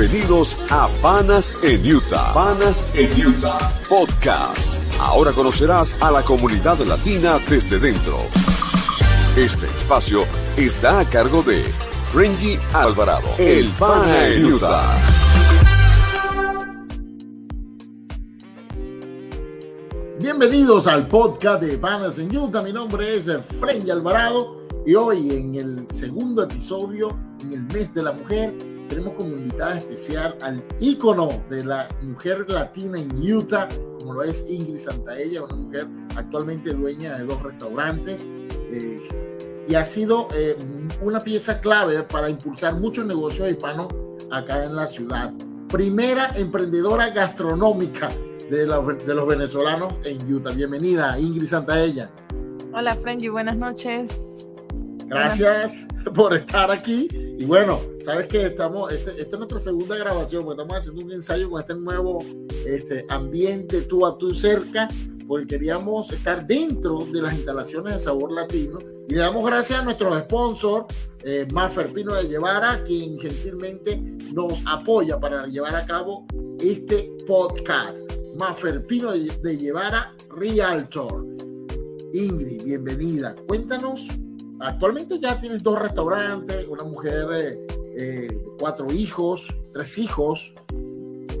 Bienvenidos a Panas en Utah. Panas en Utah Podcast. Ahora conocerás a la comunidad latina desde dentro. Este espacio está a cargo de Frenji Alvarado, el Pana en Utah. Bienvenidos al podcast de Panas en Utah. Mi nombre es Frenji Alvarado y hoy en el segundo episodio, en el mes de la mujer, tenemos como invitada especial al ícono de la mujer latina en Utah, como lo es Ingrid Santaella, una mujer actualmente dueña de dos restaurantes eh, y ha sido eh, una pieza clave para impulsar muchos negocios hispanos acá en la ciudad. Primera emprendedora gastronómica de, la, de los venezolanos en Utah. Bienvenida, Ingrid Santaella. Hola, Frenji, buenas noches. Gracias por estar aquí. Y bueno, sabes que estamos, este, esta es nuestra segunda grabación, porque estamos haciendo un ensayo con este nuevo este, ambiente tú a tú cerca, porque queríamos estar dentro de las instalaciones de Sabor Latino. Y le damos gracias a nuestro sponsor, eh, Maffer Pino de Llevara, quien gentilmente nos apoya para llevar a cabo este podcast. Maffer Pino de, Llevara Realtor. Ingrid, bienvenida. Cuéntanos Actualmente ya tienes dos restaurantes, una mujer, eh, eh, cuatro hijos, tres hijos,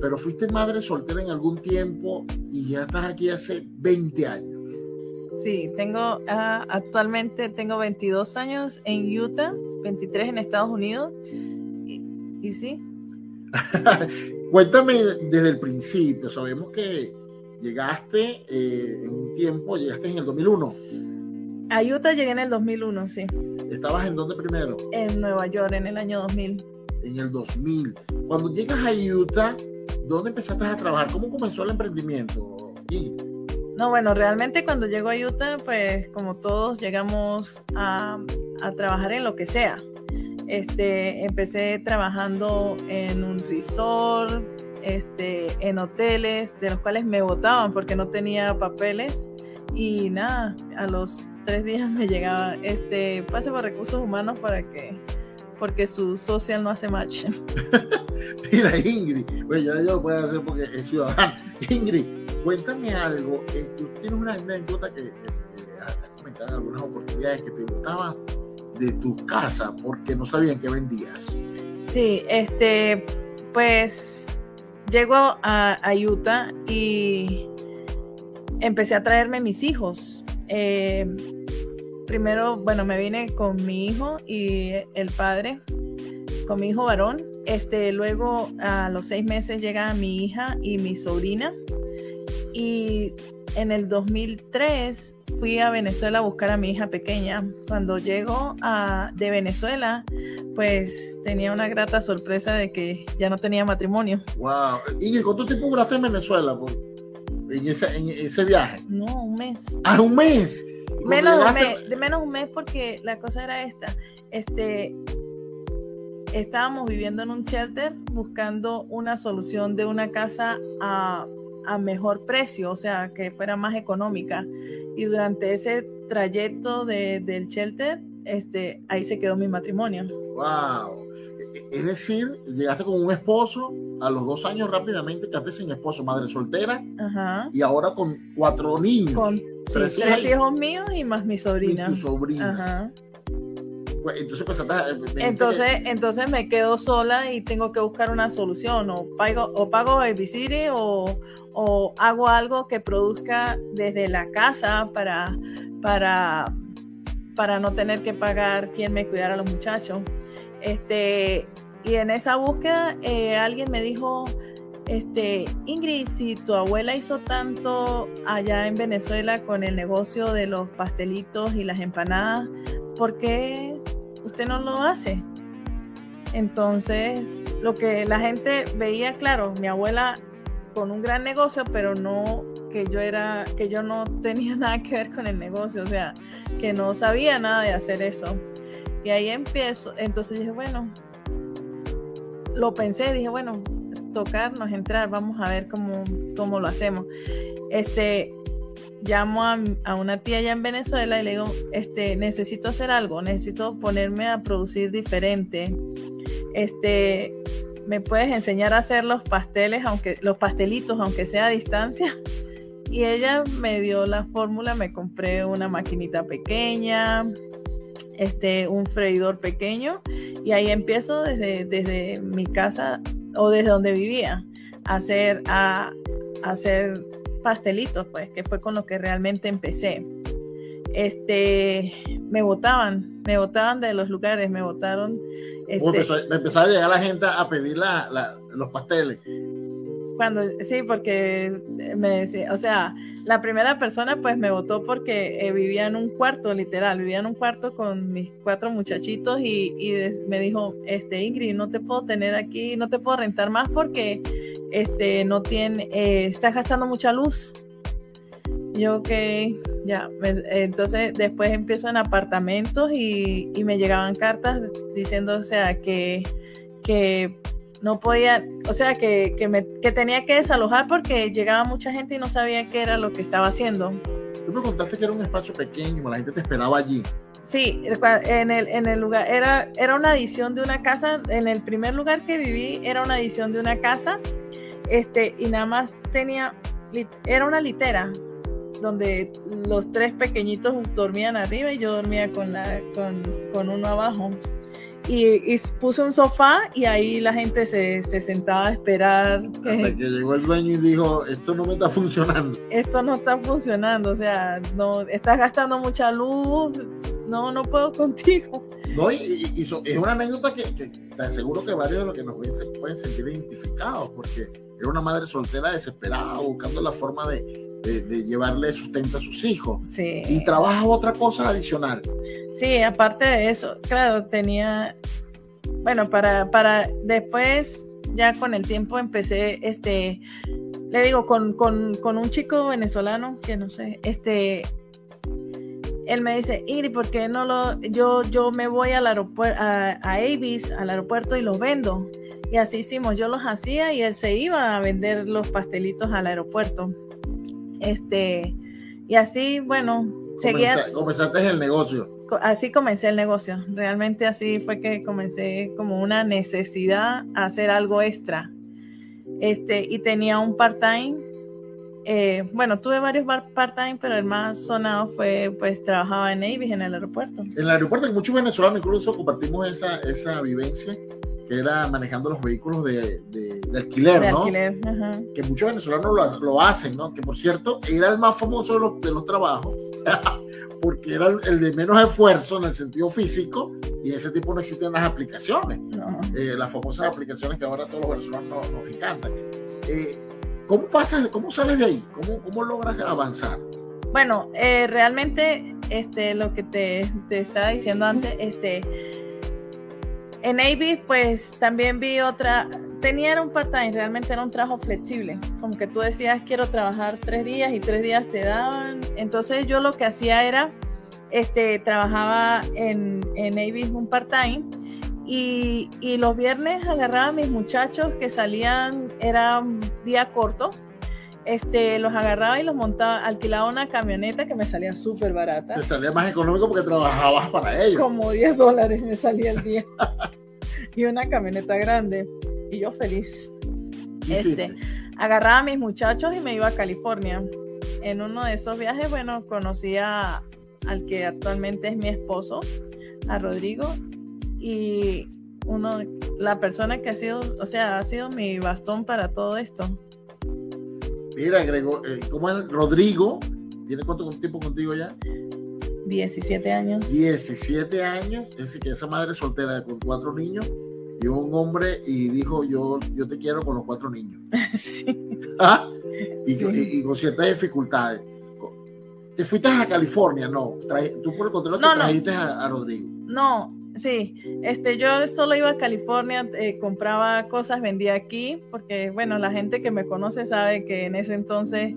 pero fuiste madre soltera en algún tiempo y ya estás aquí hace 20 años. Sí, tengo uh, actualmente tengo 22 años en Utah, 23 en Estados Unidos y, y sí. Cuéntame desde el principio, sabemos que llegaste eh, en un tiempo, llegaste en el 2001 a Utah llegué en el 2001, sí. ¿Estabas en dónde primero? En Nueva York, en el año 2000. En el 2000. Cuando llegas a Utah, ¿dónde empezaste a trabajar? ¿Cómo comenzó el emprendimiento? No, bueno, realmente cuando llego a Utah, pues como todos llegamos a, a trabajar en lo que sea. Este, empecé trabajando en un resort, este, en hoteles, de los cuales me votaban porque no tenía papeles. Y nada, a los tres días me llegaba este pase por recursos humanos para que porque su social no hace match. Mira, Ingrid, pues ya yo lo puedo hacer porque es ciudadano. Ingrid, cuéntame algo. Eh, tú tienes una anécdota que, has comentado en algunas oportunidades que te gustaban de tu casa porque no sabían qué vendías. Sí, este, pues llego a, a Utah y empecé a traerme mis hijos. Eh, primero, bueno, me vine con mi hijo y el padre, con mi hijo varón. Este, luego a los seis meses llega mi hija y mi sobrina. Y en el 2003 fui a Venezuela a buscar a mi hija pequeña. Cuando llego a, de Venezuela, pues tenía una grata sorpresa de que ya no tenía matrimonio. Wow. ¿Y cuánto tiempo duraste en Venezuela? en ese, viaje? No, un mes. ¿Ah, un mes? Menos un mes, de menos un mes porque la cosa era esta. Este, estábamos viviendo en un shelter buscando una solución de una casa a, a mejor precio, o sea, que fuera más económica. Y durante ese trayecto de, del shelter, este, ahí se quedó mi matrimonio. ¡Wow! Es decir, llegaste con un esposo, a los dos años rápidamente quedaste sin esposo, madre soltera, y ahora con cuatro niños. Con tres, hijos míos y más mi sobrina. Y tu sobrina. Pues, entonces, pues, entonces, entonces me quedo sola y tengo que buscar una solución. O pago, o pago o, o hago algo que produzca desde la casa para, para, para no tener que pagar quien me cuidara a los muchachos. Este, y en esa búsqueda eh, alguien me dijo, este, Ingrid, si tu abuela hizo tanto allá en Venezuela con el negocio de los pastelitos y las empanadas, ¿por qué usted no lo hace? Entonces, lo que la gente veía, claro, mi abuela con un gran negocio, pero no que yo era, que yo no tenía nada que ver con el negocio, o sea, que no sabía nada de hacer eso. Y ahí empiezo, entonces dije, bueno, lo pensé, dije, bueno, tocarnos, entrar, vamos a ver cómo, cómo lo hacemos. Este, llamo a, a, una tía allá en Venezuela y le digo, este, necesito hacer algo, necesito ponerme a producir diferente. Este, ¿me puedes enseñar a hacer los pasteles, aunque los pastelitos, aunque sea a distancia? Y ella me dio la fórmula, me compré una maquinita pequeña, este, un freidor pequeño, y ahí empiezo desde, desde mi casa o desde donde vivía hacer, a, a hacer pastelitos, pues, que fue con lo que realmente empecé. Este, me votaban, me votaban de los lugares, me votaron. Este, empezó, me empezaba a llegar la gente a pedir la, la, los pasteles. Cuando, sí, porque me decía, o sea, la primera persona pues me votó porque eh, vivía en un cuarto, literal, vivía en un cuarto con mis cuatro muchachitos y, me dijo, este Ingrid, no te puedo tener aquí, no te puedo rentar más porque este no tiene, eh, estás gastando mucha luz. Yo que ya, entonces después empiezo en apartamentos y, y, me llegaban cartas diciendo, o sea, que, que no podía, o sea, que, que, me, que tenía que desalojar porque llegaba mucha gente y no sabía qué era lo que estaba haciendo. Tú me contaste que era un espacio pequeño, la gente te esperaba allí. Sí, en el, en el lugar, era, era una edición de una casa, en el primer lugar que viví era una edición de una casa, este, y nada más tenía, era una litera, donde los tres pequeñitos dormían arriba y yo dormía con, la, con, con uno abajo y, puse un sofá y ahí la gente se, se sentaba a esperar. Hasta que llegó el dueño y dijo, esto no me está funcionando. Esto no está funcionando, o sea, no, estás gastando mucha luz, no, no puedo contigo. No, y, es una anécdota que, que, te aseguro que varios de los que nos ven se pueden sentir identificados, porque era una madre soltera desesperada, buscando la forma de, de, llevarle sustento a sus hijos. Sí. Y trabaja otra cosa adicional. Sí, aparte de eso, claro, tenía, bueno, para, para después, ya con el tiempo empecé, este, le digo, con, con, con un chico venezolano, que no sé, este, él me dice, Ingrid, ¿por qué no lo, yo, yo me voy al aeropuerto, a, a Avis, al aeropuerto y los vendo? Y así hicimos, yo los hacía y él se iba a vender los pastelitos al aeropuerto. Este, y así, bueno, seguía. Comenzaste el negocio. Así comencé el negocio. Realmente así fue que comencé como una necesidad a hacer algo extra. Este, y tenía un part-time. Eh, bueno, tuve varios part-time, pero el más sonado fue, pues, trabajaba en Avis, en el aeropuerto. En el aeropuerto, hay muchos venezolanos incluso compartimos esa, esa vivencia que era manejando los vehículos de, de, alquiler, ¿no? Que muchos venezolanos lo, lo, hacen, ¿no? Que por cierto, era el más famoso de los, de los trabajos, porque era el, de menos esfuerzo en el sentido físico, y ese tipo no existían las aplicaciones, eh, las famosas aplicaciones que ahora todos los venezolanos nos, encantan. Eh, ¿Cómo pasas, cómo sales de ahí? ¿Cómo, cómo logras avanzar? Bueno, eh, realmente este, lo que te, te estaba diciendo antes, este, en Avis, pues también vi otra, tenía un part-time, realmente era un trabajo flexible, como que tú decías quiero trabajar tres días y tres días te daban. Entonces yo lo que hacía era, este, trabajaba en, en Avis un part-time y, y, los viernes agarraba a mis muchachos que salían, era un día corto, este, los agarraba y los montaba, alquilaba una camioneta que me salía súper barata. Te salía más económico porque trabajabas para ellos. Como 10 dólares me salía el día. y una camioneta grande. Y yo feliz. Este, agarraba a mis muchachos y me iba a California. En uno de esos viajes, bueno, conocí a, al que actualmente es mi esposo, a Rodrigo, y uno, la persona que ha sido, o sea, ha sido mi bastón para todo esto. Mira, Grego, eh, ¿cómo es Rodrigo? ¿Tiene cuánto tiempo contigo ya? 17 años. 17 años, es decir, que esa madre soltera con cuatro niños, llegó un hombre y dijo, yo, yo te quiero con los cuatro niños. sí. ¿Ah? Y, con ciertas dificultades. ¿Te fuiste a California? No. tú por el contrario te trajiste A, a, Rodrigo. No, Sí, este, yo solo iba a California, eh, compraba cosas, vendía aquí, porque bueno, la gente que me conoce sabe que en ese entonces,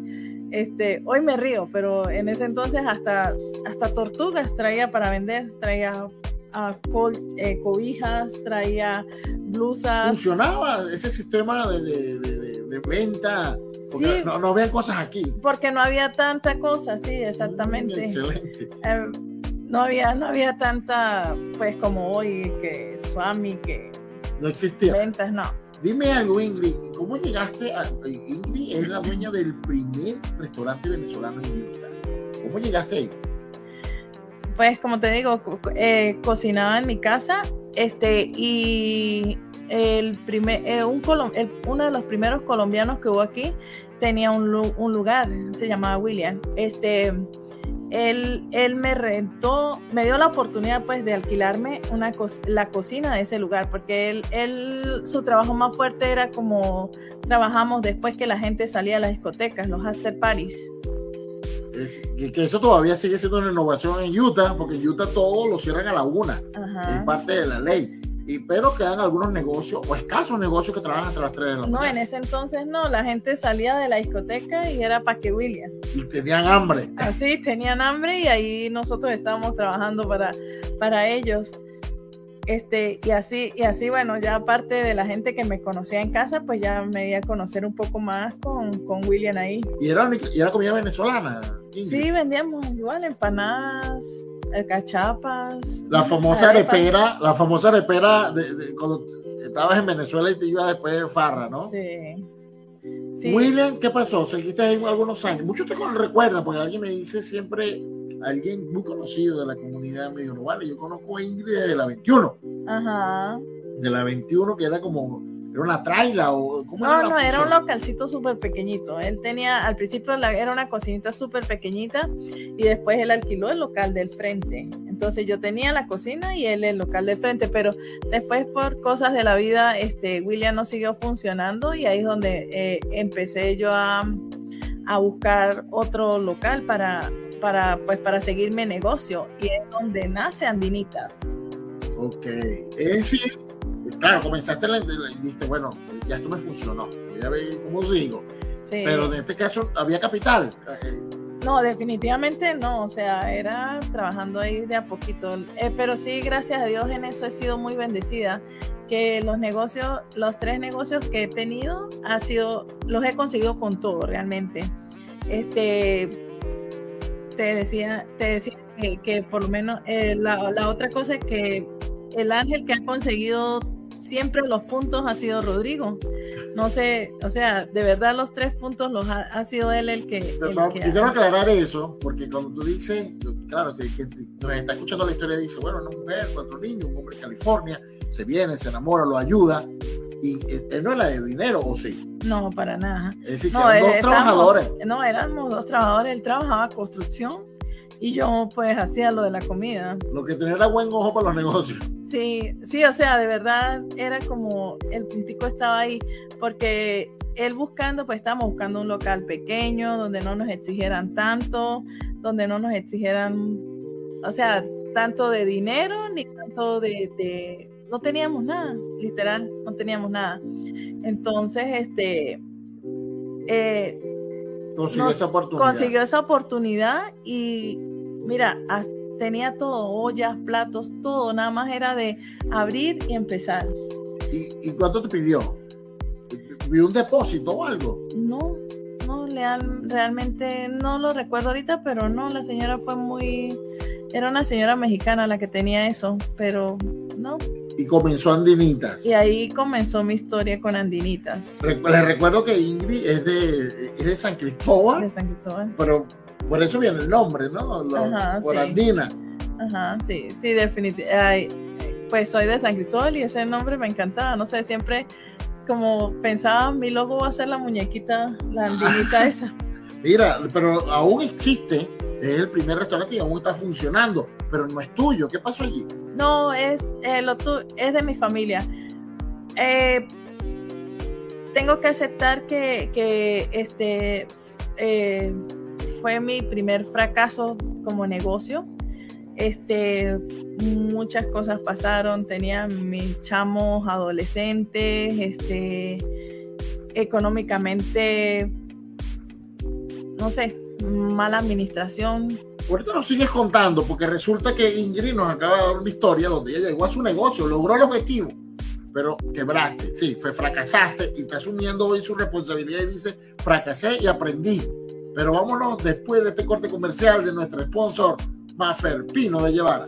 este, hoy me río, pero en ese entonces hasta, hasta tortugas traía para vender, traía uh, cobijas, traía blusas. Funcionaba ese sistema de, de, venta. Porque no, no había cosas aquí. Porque no había tanta cosa, sí, exactamente. excelente. Eh, no había, no había tanta, pues como hoy, que Swami, que no existía. Ventas, no. Dime algo, Ingrid, ¿cómo llegaste a... Ingrid es la dueña del primer restaurante venezolano en Utah. ¿Cómo llegaste ahí? Pues como te digo, eh, cocinaba en mi casa este, y el primer, eh, un uno de los primeros colombianos que hubo aquí tenía un, un, lugar, se llamaba William. Este, él, él me rentó, me dio la oportunidad pues de alquilarme una la cocina de ese lugar, porque él, él, su trabajo más fuerte era como trabajamos después que la gente salía a las discotecas, los after parties. que eso todavía sigue siendo una innovación en Utah, porque en Utah todo lo cierran a la una, es parte de la ley y pero quedan algunos negocios o escasos negocios que trabajan hasta las 3 de la mañana. No, en ese entonces no, la gente salía de la discoteca y era para que William. Y tenían hambre. Así, tenían hambre y ahí nosotros estábamos trabajando para, para ellos. Este, y así, y así, bueno, ya aparte de la gente que me conocía en casa, pues ya me iba a conocer un poco más con, con William ahí. ¿Y era, ¿Y era comida venezolana? Sí, vendíamos igual empanadas, cachapas. La famosa arepera, la famosa arepera de, cuando estabas en Venezuela y te ibas después de Farra, ¿no? Sí. William, ¿qué pasó? Seguiste ahí algunos años. Muchos te recuerdan, porque alguien me dice siempre, alguien muy conocido de la comunidad me dijo, vale, yo conozco a Ingrid de la 21. Ajá. De la 21, que era como ¿Era una traila o cómo No, no, era un localcito súper pequeñito. Él tenía, al principio era una cocinita súper pequeñita y después él alquiló el local del frente. Entonces yo tenía la cocina y él el local del frente, pero después por cosas de la vida, este, William no siguió funcionando y ahí es donde eh, empecé yo a, a, buscar otro local para, para, pues, para seguir mi negocio y es donde nace Andinitas. Ok, es decir, claro, comenzaste y dijiste, bueno, ya esto me funcionó, voy a ver cómo sigo. Pero en este caso, ¿había capital? No, definitivamente no, o sea, era trabajando ahí de a poquito. Eh, pero sí, gracias a Dios en eso he sido muy bendecida, que los negocios, los tres negocios que he tenido, ha sido, los he conseguido con todo realmente. Este, te decía, te decía que, por lo menos eh, la, la otra cosa es que el ángel que ha conseguido siempre los puntos ha sido Rodrigo. No sé, o sea, de verdad los tres puntos los ha, sido él el que. yo quiero aclarar eso, porque cuando tú dices, claro, si que nos está escuchando la historia, dice, bueno, una mujer, cuatro niños, un hombre en California, se viene, se enamora, lo ayuda, y eh, él no era de dinero, ¿o sí? No, para nada. Es decir, que eran dos trabajadores. No, éramos dos trabajadores, él trabajaba construcción y yo pues hacía lo de la comida. Lo que tenía era buen ojo para los negocios. Sí, sí, o sea, de verdad era como el puntico estaba ahí, porque él buscando, pues estábamos buscando un local pequeño, donde no nos exigieran tanto, donde no nos exigieran, o sea, tanto de dinero ni tanto de, no teníamos nada, literal, no teníamos nada. Entonces, este, eh, consiguió esa oportunidad. Consiguió esa oportunidad y mira, tenía todo, ollas, platos, todo, nada más era de abrir y empezar. ¿Y, cuánto te pidió? ¿Pidió un depósito o algo? No, no, realmente no lo recuerdo ahorita, pero no, la señora fue muy, era una señora mexicana la que tenía eso, pero no. Y comenzó Andinitas. Y ahí comenzó mi historia con Andinitas. Les recuerdo que Ingrid es de, es de San Cristóbal. De San Cristóbal. Pero por eso viene el nombre, ¿no? por Andina. Ajá, sí, sí, definitivamente. Pues soy de San Cristóbal y ese nombre me encantaba. No sé, siempre como pensaba, mi logo va a ser la muñequita, la andinita esa. Mira, pero aún existe, es el primer restaurante y aún está funcionando, pero no es tuyo. ¿Qué pasó allí? No, es, eh, lo es de mi familia. Eh, tengo que aceptar que, que este, eh, fue mi primer fracaso como negocio. Este, muchas cosas pasaron, tenía mis chamos adolescentes, este, económicamente, no sé, mala administración. Ahorita nos sigues contando, porque resulta que Ingrid nos acaba de dar una historia donde ella llegó a su negocio, logró el objetivo, pero quebraste, sí, fue fracasaste y está asumiendo hoy su responsabilidad y dice, fracasé y aprendí. Pero vámonos después de este corte comercial de nuestro sponsor, Maffer Pino de Llevara.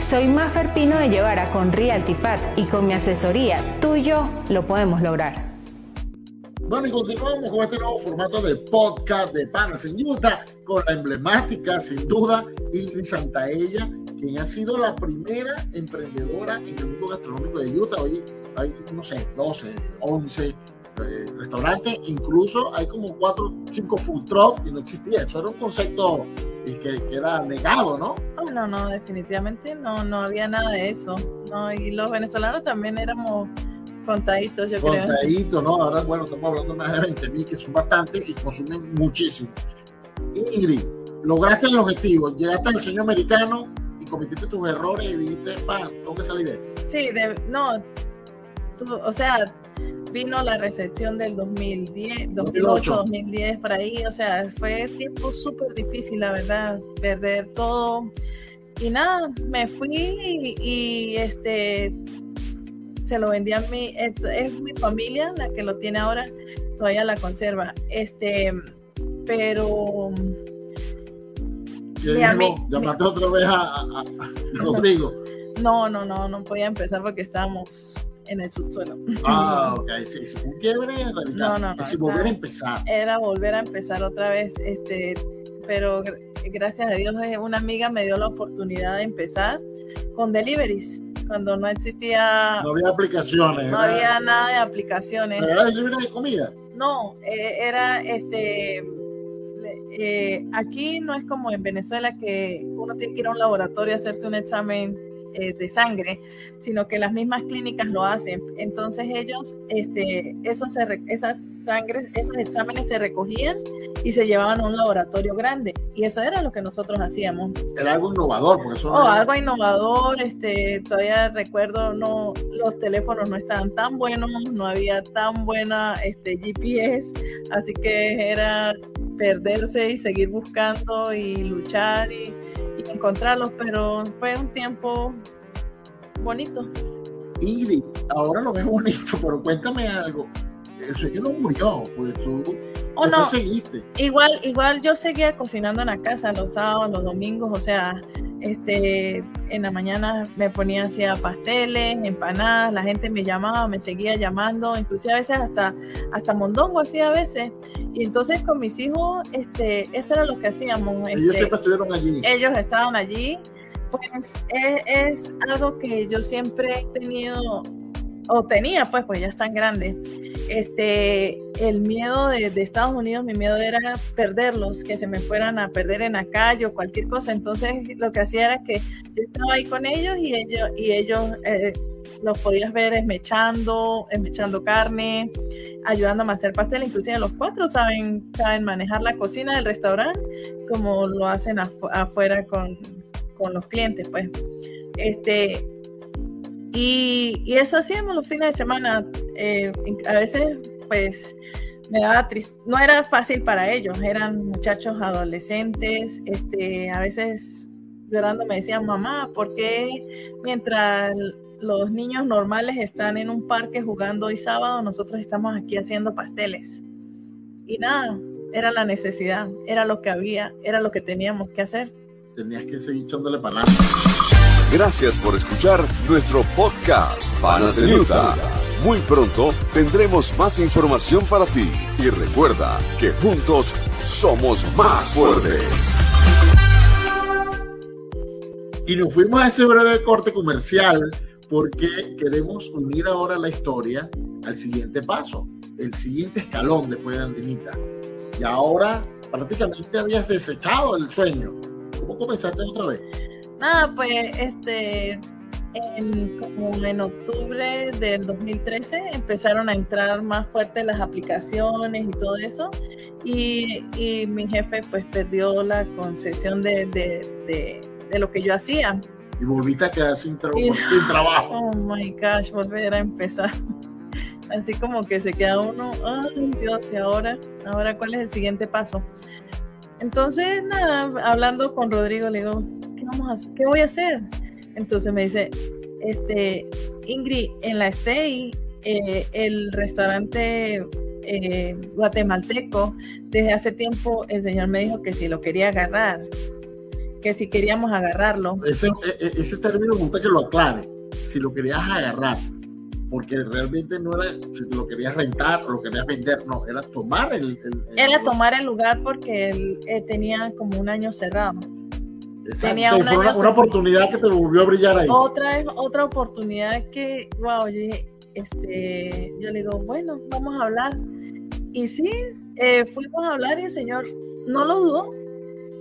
Soy Maffer Pino de Llevara con Realty y con mi asesoría, tú y yo lo podemos lograr. Bueno, y continuamos con este nuevo formato de podcast de Panas en Utah, con la emblemática, sin duda, Ingrid Santaella, quien ha sido la primera emprendedora en el mundo gastronómico de Utah. Hoy hay, no sé, 12, 11 eh, restaurantes, incluso hay como 4, 5 food trucks y no existía. Eso era un concepto eh, que, que, era negado, ¿no? No, no, definitivamente no, no había nada de eso. No, y los venezolanos también éramos Contaditos, yo creo. Contaditos, ¿no? Ahora, bueno, estamos hablando más de 20 mil, que son bastantes y consumen muchísimo. Ingrid, lograste el objetivo, llegaste al sueño americano y cometiste tus errores y dijiste, pa, tengo que salir de esto. Sí, de, no, o sea, vino la recepción del 2010, 2008, 2010, por ahí, o sea, fue tiempo súper difícil, la verdad, perder todo. Y nada, me fui y, y este se lo vendí a mi, es, mi familia la que lo tiene ahora, todavía la conserva. Este, pero llamaste otra vez a, Rodrigo. No, no, no, no podía empezar porque estábamos en el subsuelo. Ah, ok, sí, sí, un quiebre No, no, no. volver a empezar. Era volver a empezar otra vez, este, pero gracias a Dios eh, una amiga me dio la oportunidad de empezar con deliveries cuando no existía... No había aplicaciones. No había nada de aplicaciones. ¿Era de comida? No, eh, era este... Eh, aquí no es como en Venezuela que uno tiene que ir a un laboratorio a hacerse un examen eh, de sangre, sino que las mismas clínicas lo hacen. Entonces ellos, este, esos, esas sangres, esos exámenes se recogían y se llevaban a un laboratorio grande. Y eso era lo que nosotros hacíamos. Era algo innovador, porque eso oh, algo innovador, este, todavía recuerdo, no, los teléfonos no estaban tan buenos, no había tan buena este, GPS, así que era perderse y seguir buscando y luchar y encontrarlos, pero fue un tiempo bonito. Ingrid, ahora lo ves bonito, pero cuéntame algo. El sueño no murió, pues tú oh, no. seguiste. Igual, igual yo seguía cocinando en la casa los sábados, los domingos, o sea, este, en la mañana me ponía hacía pasteles, empanadas, la gente me llamaba, me seguía llamando, inclusive a veces hasta, hasta mondongo hacía a veces. Y entonces con mis hijos, este, eso era lo que hacíamos. ellos este, siempre estuvieron allí. Ellos estaban allí. Pues es, es algo que yo siempre he tenido o tenía, pues, pues ya están grandes, este, el miedo de, Estados Unidos, mi miedo era perderlos, que se me fueran a perder en la calle o cualquier cosa. Entonces, lo que hacía era que yo estaba ahí con ellos y ellos, y ellos eh, los podías ver esmechando, esmechando carne, ayudándome a hacer pastel. Inclusive los cuatro saben, saben manejar la cocina del restaurante como lo hacen afuera con, con los clientes, pues. Este, y, eso hacíamos los fines de semana. Eh, a veces, pues, me daba triste. No era fácil para ellos, eran muchachos adolescentes. Este, a veces llorando me decían, mamá, ¿por qué mientras los niños normales están en un parque jugando hoy sábado, nosotros estamos aquí haciendo pasteles? Y nada, era la necesidad, era lo que había, era lo que teníamos que hacer. Tenías que seguir echándole para Gracias por escuchar nuestro podcast Utah. Muy pronto tendremos más información para ti y recuerda que juntos somos más fuertes. Y nos fuimos a ese breve corte comercial porque queremos unir ahora la historia al siguiente paso, el siguiente escalón después de Andinita. Y ahora prácticamente habías desechado el sueño. ¿Cómo comenzaste otra vez? Nada, pues este, en, como en octubre del 2013 empezaron a entrar más fuertes las aplicaciones y todo eso. Y, mi jefe pues perdió la concesión de, de, de, lo que yo hacía. y volviste a quedar sin, sin trabajo. Oh my gosh, volver a empezar. Así como que se queda uno, ay Dios, y ahora, ahora cuál es el siguiente paso. Entonces, nada, hablando con Rodrigo, le digo, ¿qué, vamos a, ¿qué voy a hacer? Entonces me dice, este, Ingrid, en la Stay, eh, el restaurante eh, guatemalteco, desde hace tiempo el señor me dijo que si lo quería agarrar, que si queríamos agarrarlo. Ese, e, e, ese término me gusta que lo aclare, si lo querías agarrar, porque realmente no era si lo querías rentar o lo querías vender, no, era tomar el... era tomar el lugar porque él eh, tenía como un año cerrado. Tenía una, una, oportunidad que te volvió a brillar ahí. Otra, otra oportunidad que, wow, yo este, yo le digo, bueno, vamos a hablar. Y sí, eh, fuimos a hablar y el señor no lo dudó,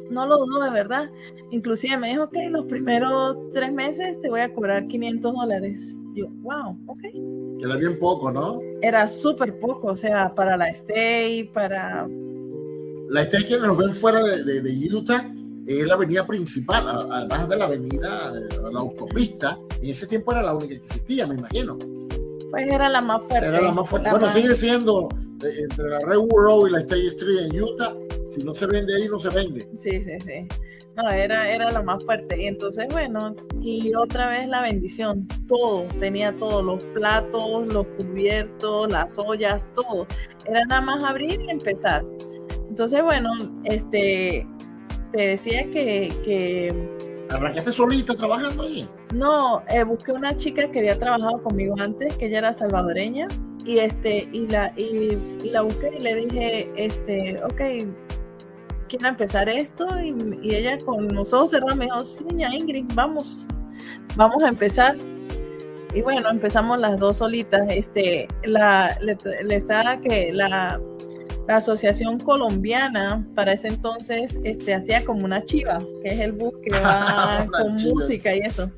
no lo dudó de verdad. Inclusive me dijo, ok, los primeros tres meses te voy a cobrar 500 dólares. Yo, wow, ok. Que era bien poco, ¿no? Era súper poco, o sea, para la stay, para... La stay que nos ven fuera de, de, Utah es la avenida principal, además de la avenida, la autopista. En ese tiempo era la única que existía, me imagino. Pues era la más fuerte. Era la más fuerte. bueno, sigue siendo eh, entre la Red Road y la State Street en Utah. Si no se vende ahí, no se vende. Sí, sí, sí. No, era, era la más fuerte. Y entonces, bueno, y otra vez la bendición. Todo, tenía todo, los platos, los cubiertos, las ollas, todo. Era nada más abrir y empezar. Entonces, bueno, este, te decía que, que ¿Arrancaste solita trabajando ahí? No, eh, busqué una chica que había trabajado conmigo antes, que ella era salvadoreña, y este, y la, y, la busqué y le dije, este, ok, quiero empezar esto, y, ella con los ojos cerrados me dijo, sí, Ingrid, vamos, vamos a empezar. Y bueno, empezamos las dos solitas. Este, la, le, le estaba que la la Asociación Colombiana para ese entonces este, hacía como una chiva, que es el bus que va con música y eso.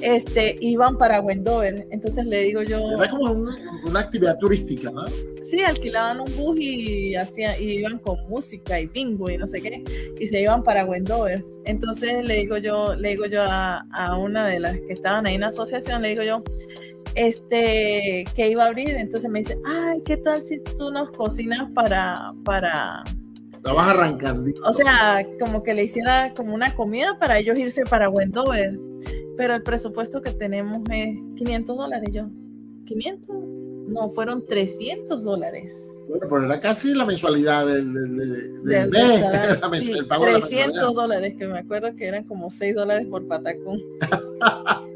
Este, iban para Wendover, entonces le digo yo... Era como una actividad turística, ¿no? Sí, alquilaban un bus y, hacían, y iban con música y bingo y no sé qué, y se iban para Wendover. Entonces le digo yo, le digo yo a, a una de las que estaban ahí en la asociación, le digo yo, este, que iba a abrir, entonces me dice, ay, ¿qué tal si tú nos cocinas para, para... Estabas arrancando. O sea, como que le hiciera como una comida para ellos irse para Wendover, pero el presupuesto que tenemos es 500 dólares, yo, 500, no, fueron 300 dólares. Bueno, pero era casi la mensualidad del, del, del, mes, el pago 300 dólares, que me acuerdo que eran como 6 dólares por patacón.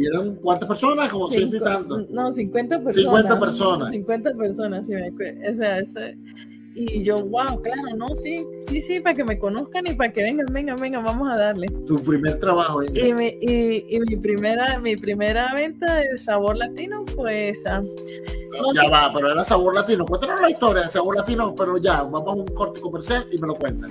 ¿Y eran cuántas personas? Como ciento y tanto. No, 50 personas. 50 personas. 50 personas, sí, me O sea, ese, y yo, wow, claro, no, sí, sí, sí, para que me conozcan y para que vengan, vengan, vengan, vamos a darle. Tu primer trabajo. Y mi, y, y, mi primera, mi primera venta de sabor latino fue esa. ya va, pero era sabor latino. Cuéntanos la historia de sabor latino, pero ya, vamos a un corte comercial y me lo cuentan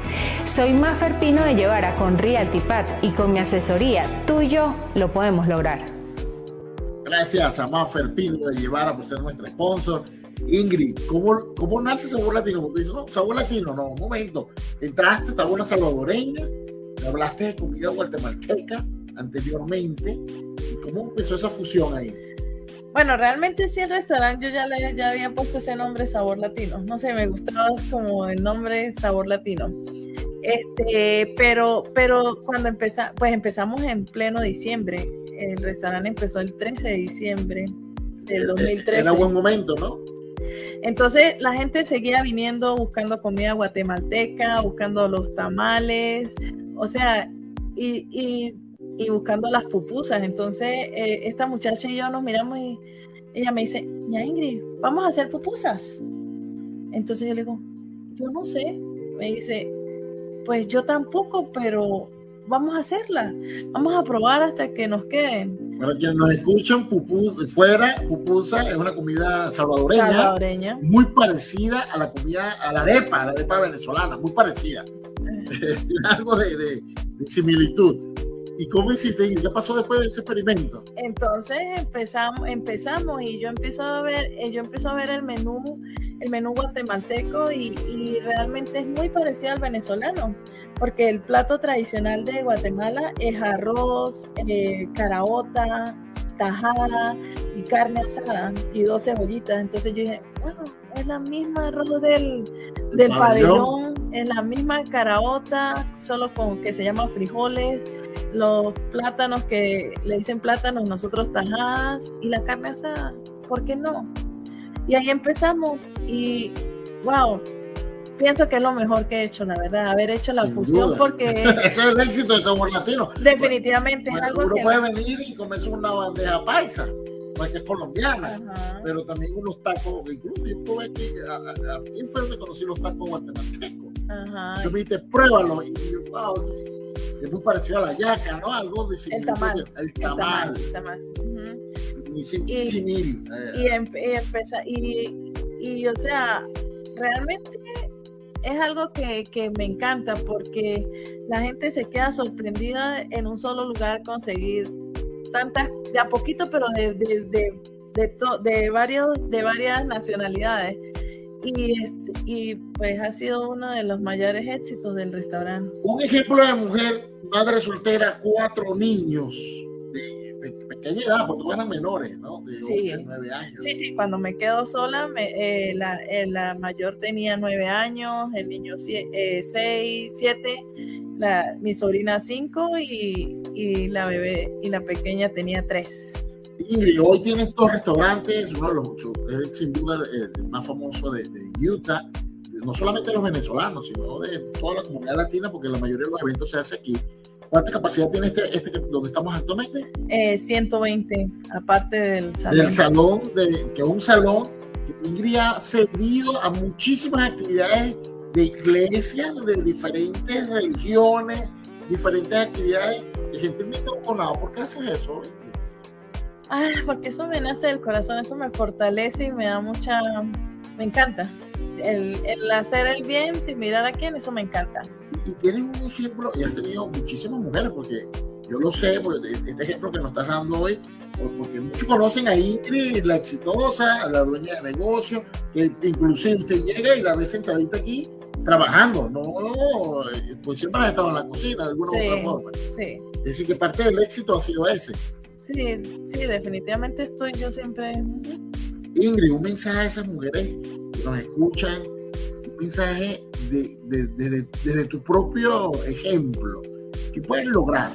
Soy Mafer Pino de Llevara con Realtipat y con mi asesoría, tú y yo lo podemos lograr. Gracias a Mafer Pino de Llevara por ser nuestro sponsor. Ingrid, ¿cómo, cómo nace Sabor Latino? Porque dices, no, Sabor Latino, no, un momento. Entraste, estaba una salvadoreña, hablaste de comida guatemalteca anteriormente. ¿Y cómo empezó esa fusión ahí? Bueno, realmente sí el restaurante yo ya le ya había puesto ese nombre Sabor Latino. No sé, me gustaba como el nombre Sabor Latino. Este, pero, pero cuando empezamos, pues empezamos en pleno diciembre. El restaurante empezó el 13 de diciembre del 2013. Era buen momento, ¿no? Entonces la gente seguía viniendo buscando comida guatemalteca, buscando los tamales, o sea, y, y, y buscando las pupusas. Entonces eh, esta muchacha y yo nos miramos y ella me dice, ya Ingrid, vamos a hacer pupusas. Entonces yo le digo, yo no sé. Me dice, pues yo tampoco, pero vamos a hacerla, vamos a probar hasta que nos queden. Para quienes nos escuchan, pupu, fuera, pupusa es una comida salvadoreña, muy parecida a la comida, a la arepa, a la arepa venezolana, muy parecida. Eh. Tiene algo de, de, similitud. ¿Y cómo hiciste? ¿Qué pasó después de ese experimento? Entonces empezamos, empezamos y yo empiezo a ver, eh, yo empiezo a ver el menú, el menú guatemalteco y, y realmente es muy parecido al venezolano porque el plato tradicional de Guatemala es arroz, eh, caraota, tajada y carne asada y dos cebollitas. Entonces yo dije, bueno, es la misma arroz del, del pabellón, es la misma caraota, solo con que se llama frijoles, los plátanos que le dicen plátanos, nosotros tajadas y la carne asada. ¿Por qué no? Y ahí empezamos y wow, pienso que es lo mejor que he hecho, la verdad, haber hecho la fusión porque... Ese es el éxito de Sabor Latino. Definitivamente es algo uno puede venir y comerse una bandeja paisa, porque es colombiana, pero también unos tacos, incluso yo aquí, aquí fue donde conocí los tacos guatemaltecos. Yo me dije, pruébalo, y wow, es muy parecido a la yaca, ¿no? Algo de El tamal. El tamal. El tamal. Y, y, y, em, y, y, y, o sea, realmente es algo que, me encanta porque la gente se queda sorprendida en un solo lugar conseguir tantas, de a poquito, pero de, de, de, varios, de varias nacionalidades. Y, este, y pues ha sido uno de los mayores éxitos del restaurante. Un ejemplo de mujer, madre soltera, cuatro niños pequeña edad, porque eran menores, ¿no? De sí. 9 años. Sí, sí, cuando me quedo sola, me, eh, la, eh, la, mayor tenía 9 años, el niño 6, 7, la, mi sobrina 5 y, y, la bebé y la pequeña tenía 3. Ingrid, hoy tienes dos restaurantes, uno de los, es sin duda el más famoso de, de Utah, no solamente de los venezolanos, sino de toda la comunidad latina, porque la mayoría de los eventos se hace aquí. ¿Cuánta capacidad tiene este, este donde estamos actualmente? Eh, 120, aparte del salón. Del salón, de, que es un salón que Ingrid ha cedido a muchísimas actividades de iglesias de diferentes religiones, diferentes actividades. Y gente me nada. ¿por qué haces eso? Ah, porque eso me nace del corazón, eso me fortalece y me da mucha, me encanta. El, el hacer el bien sin mirar a quién, eso me encanta y tienes un ejemplo, y has tenido muchísimas mujeres, porque yo lo sé, porque este ejemplo que nos estás dando hoy, porque muchos conocen a Ingrid, la exitosa, la dueña de negocio, que inclusive usted llega y la ve sentadita aquí trabajando, no, pues siempre has estado en la cocina de alguna u otra forma. Sí. Es decir, que parte del éxito ha sido ese. Sí, sí, definitivamente estoy yo siempre. Ingrid, un mensaje a esas mujeres que nos escuchan, mensaje de, desde tu propio ejemplo que pueden lograr?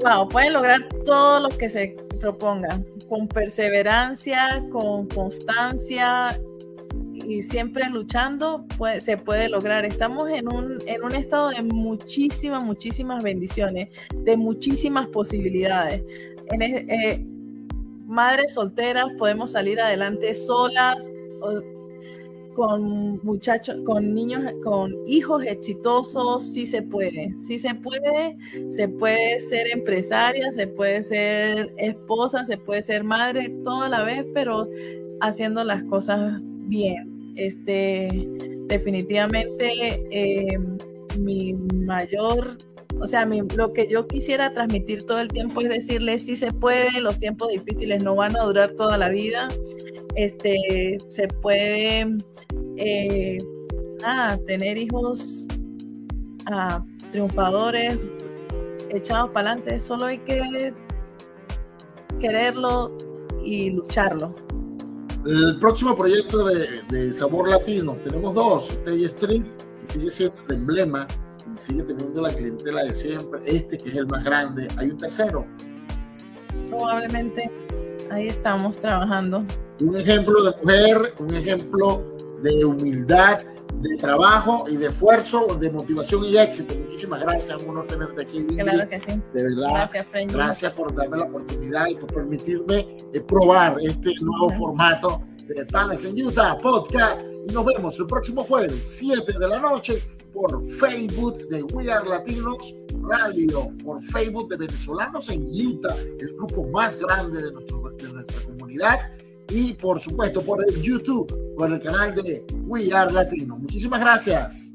Wow, pueden lograr todo lo que se propongan, con perseverancia, con constancia y siempre luchando, se puede lograr. Estamos en un, en un estado de muchísimas, muchísimas bendiciones, de muchísimas posibilidades. Eh, madres solteras podemos salir adelante solas, con muchachos, con niños, con hijos exitosos, sí se puede, sí se puede, se puede ser empresaria, se puede ser esposa, se puede ser madre, toda la vez, pero haciendo las cosas bien. Este, definitivamente eh, mi mayor o sea, lo que yo quisiera transmitir todo el tiempo es decirles si se puede, los tiempos difíciles no van a durar toda la vida. Este, se puede eh, tener hijos ah, triunfadores, echados para adelante, solo hay que quererlo y lucharlo. El próximo proyecto de, Sabor Latino, tenemos dos, Stay Street, que sigue siendo el emblema y sigue teniendo la clientela de siempre, este que es el más grande, hay un tercero. Probablemente ahí estamos trabajando. Un ejemplo de mujer, un ejemplo de humildad, de trabajo y de esfuerzo, de motivación y éxito. Muchísimas gracias, un honor tenerte aquí. Claro que sí. De verdad. Gracias, Gracias por darme la oportunidad y por permitirme eh, probar este nuevo formato de Panes en Utah Podcast. Y nos vemos el próximo jueves, 7 de la noche, por Facebook de We Are Latinos Radio, por Facebook de Venezolanos en Utah, el grupo más grande de, de nuestra comunidad, y por supuesto por el YouTube, por el canal de We Are Latinos. Muchísimas gracias.